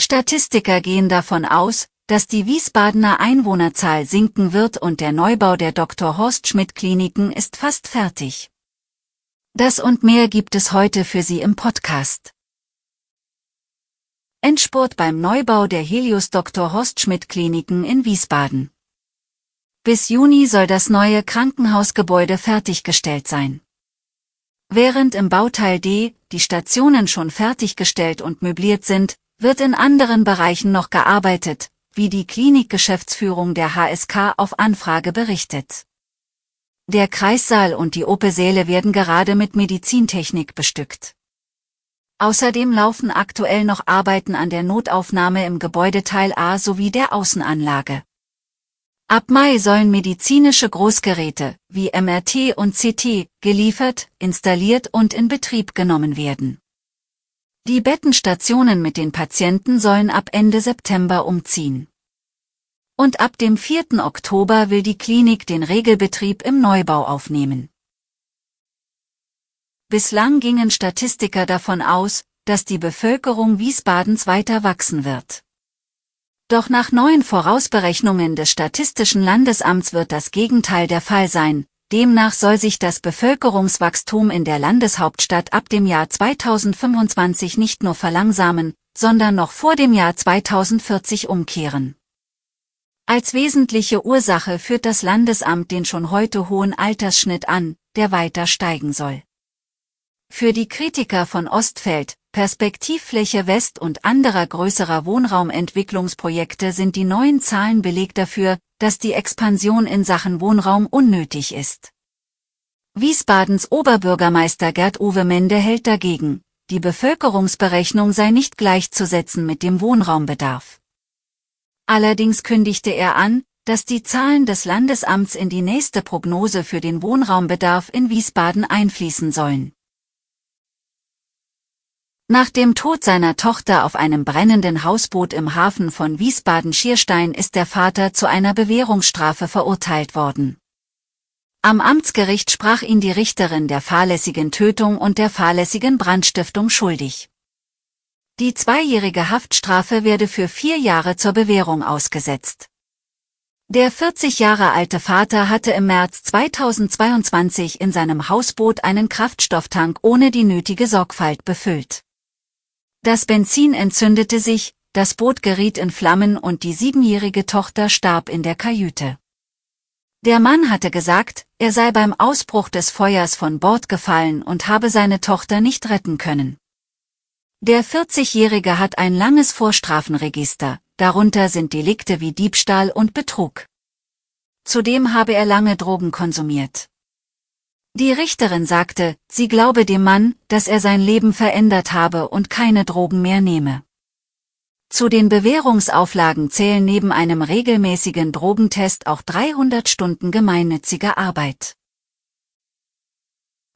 Statistiker gehen davon aus, dass die Wiesbadener Einwohnerzahl sinken wird und der Neubau der Dr. Horst Schmidt Kliniken ist fast fertig. Das und mehr gibt es heute für Sie im Podcast. Endspurt beim Neubau der Helios Dr. Horst Schmidt Kliniken in Wiesbaden. Bis Juni soll das neue Krankenhausgebäude fertiggestellt sein. Während im Bauteil D die Stationen schon fertiggestellt und möbliert sind, wird in anderen Bereichen noch gearbeitet, wie die Klinikgeschäftsführung der HSK auf Anfrage berichtet. Der Kreissaal und die OP-Säle werden gerade mit Medizintechnik bestückt. Außerdem laufen aktuell noch Arbeiten an der Notaufnahme im Gebäudeteil A sowie der Außenanlage. Ab Mai sollen medizinische Großgeräte wie MRT und CT geliefert, installiert und in Betrieb genommen werden. Die Bettenstationen mit den Patienten sollen ab Ende September umziehen. Und ab dem 4. Oktober will die Klinik den Regelbetrieb im Neubau aufnehmen. Bislang gingen Statistiker davon aus, dass die Bevölkerung Wiesbadens weiter wachsen wird. Doch nach neuen Vorausberechnungen des Statistischen Landesamts wird das Gegenteil der Fall sein, Demnach soll sich das Bevölkerungswachstum in der Landeshauptstadt ab dem Jahr 2025 nicht nur verlangsamen, sondern noch vor dem Jahr 2040 umkehren. Als wesentliche Ursache führt das Landesamt den schon heute hohen Altersschnitt an, der weiter steigen soll. Für die Kritiker von Ostfeld, Perspektivfläche West und anderer größerer Wohnraumentwicklungsprojekte sind die neuen Zahlen Beleg dafür, dass die Expansion in Sachen Wohnraum unnötig ist. Wiesbadens Oberbürgermeister Gerd-Uwe Mende hält dagegen, die Bevölkerungsberechnung sei nicht gleichzusetzen mit dem Wohnraumbedarf. Allerdings kündigte er an, dass die Zahlen des Landesamts in die nächste Prognose für den Wohnraumbedarf in Wiesbaden einfließen sollen. Nach dem Tod seiner Tochter auf einem brennenden Hausboot im Hafen von Wiesbaden-Schierstein ist der Vater zu einer Bewährungsstrafe verurteilt worden. Am Amtsgericht sprach ihn die Richterin der fahrlässigen Tötung und der fahrlässigen Brandstiftung schuldig. Die zweijährige Haftstrafe werde für vier Jahre zur Bewährung ausgesetzt. Der 40 Jahre alte Vater hatte im März 2022 in seinem Hausboot einen Kraftstofftank ohne die nötige Sorgfalt befüllt. Das Benzin entzündete sich, das Boot geriet in Flammen und die siebenjährige Tochter starb in der Kajüte. Der Mann hatte gesagt, er sei beim Ausbruch des Feuers von Bord gefallen und habe seine Tochter nicht retten können. Der 40-Jährige hat ein langes Vorstrafenregister, darunter sind Delikte wie Diebstahl und Betrug. Zudem habe er lange Drogen konsumiert. Die Richterin sagte, sie glaube dem Mann, dass er sein Leben verändert habe und keine Drogen mehr nehme. Zu den Bewährungsauflagen zählen neben einem regelmäßigen Drogentest auch 300 Stunden gemeinnütziger Arbeit.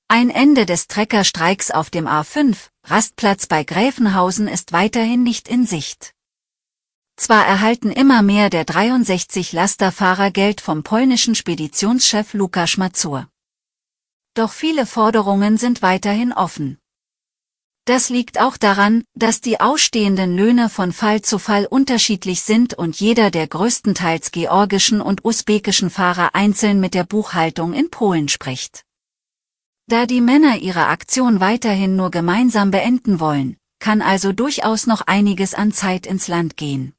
Ein Ende des Treckerstreiks auf dem A5, Rastplatz bei Gräfenhausen ist weiterhin nicht in Sicht. Zwar erhalten immer mehr der 63 Lasterfahrer Geld vom polnischen Speditionschef Lukas Mazur. Doch viele Forderungen sind weiterhin offen. Das liegt auch daran, dass die ausstehenden Löhne von Fall zu Fall unterschiedlich sind und jeder der größtenteils georgischen und usbekischen Fahrer einzeln mit der Buchhaltung in Polen spricht. Da die Männer ihre Aktion weiterhin nur gemeinsam beenden wollen, kann also durchaus noch einiges an Zeit ins Land gehen.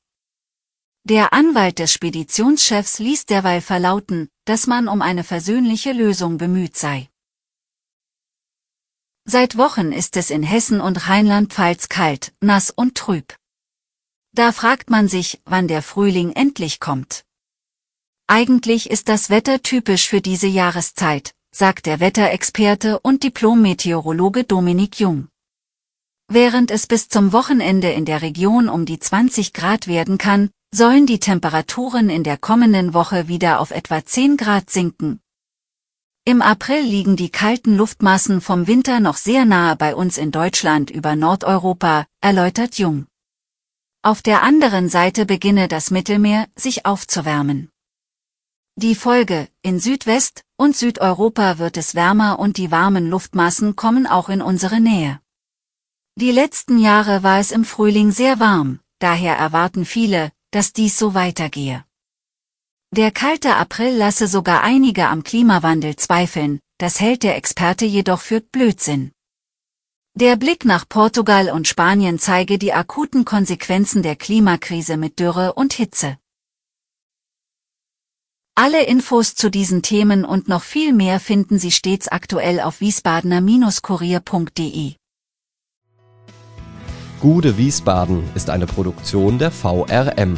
Der Anwalt des Speditionschefs ließ derweil verlauten, dass man um eine versöhnliche Lösung bemüht sei. Seit Wochen ist es in Hessen und Rheinland-Pfalz kalt, nass und trüb. Da fragt man sich, wann der Frühling endlich kommt. Eigentlich ist das Wetter typisch für diese Jahreszeit, sagt der Wetterexperte und Diplom-Meteorologe Dominik Jung. Während es bis zum Wochenende in der Region um die 20 Grad werden kann, sollen die Temperaturen in der kommenden Woche wieder auf etwa 10 Grad sinken. Im April liegen die kalten Luftmassen vom Winter noch sehr nahe bei uns in Deutschland über Nordeuropa, erläutert Jung. Auf der anderen Seite beginne das Mittelmeer sich aufzuwärmen. Die Folge, in Südwest- und Südeuropa wird es wärmer und die warmen Luftmassen kommen auch in unsere Nähe. Die letzten Jahre war es im Frühling sehr warm, daher erwarten viele, dass dies so weitergehe. Der kalte April lasse sogar einige am Klimawandel zweifeln, das hält der Experte jedoch für Blödsinn. Der Blick nach Portugal und Spanien zeige die akuten Konsequenzen der Klimakrise mit Dürre und Hitze. Alle Infos zu diesen Themen und noch viel mehr finden Sie stets aktuell auf wiesbadener-kurier.de. Gude Wiesbaden ist eine Produktion der VRM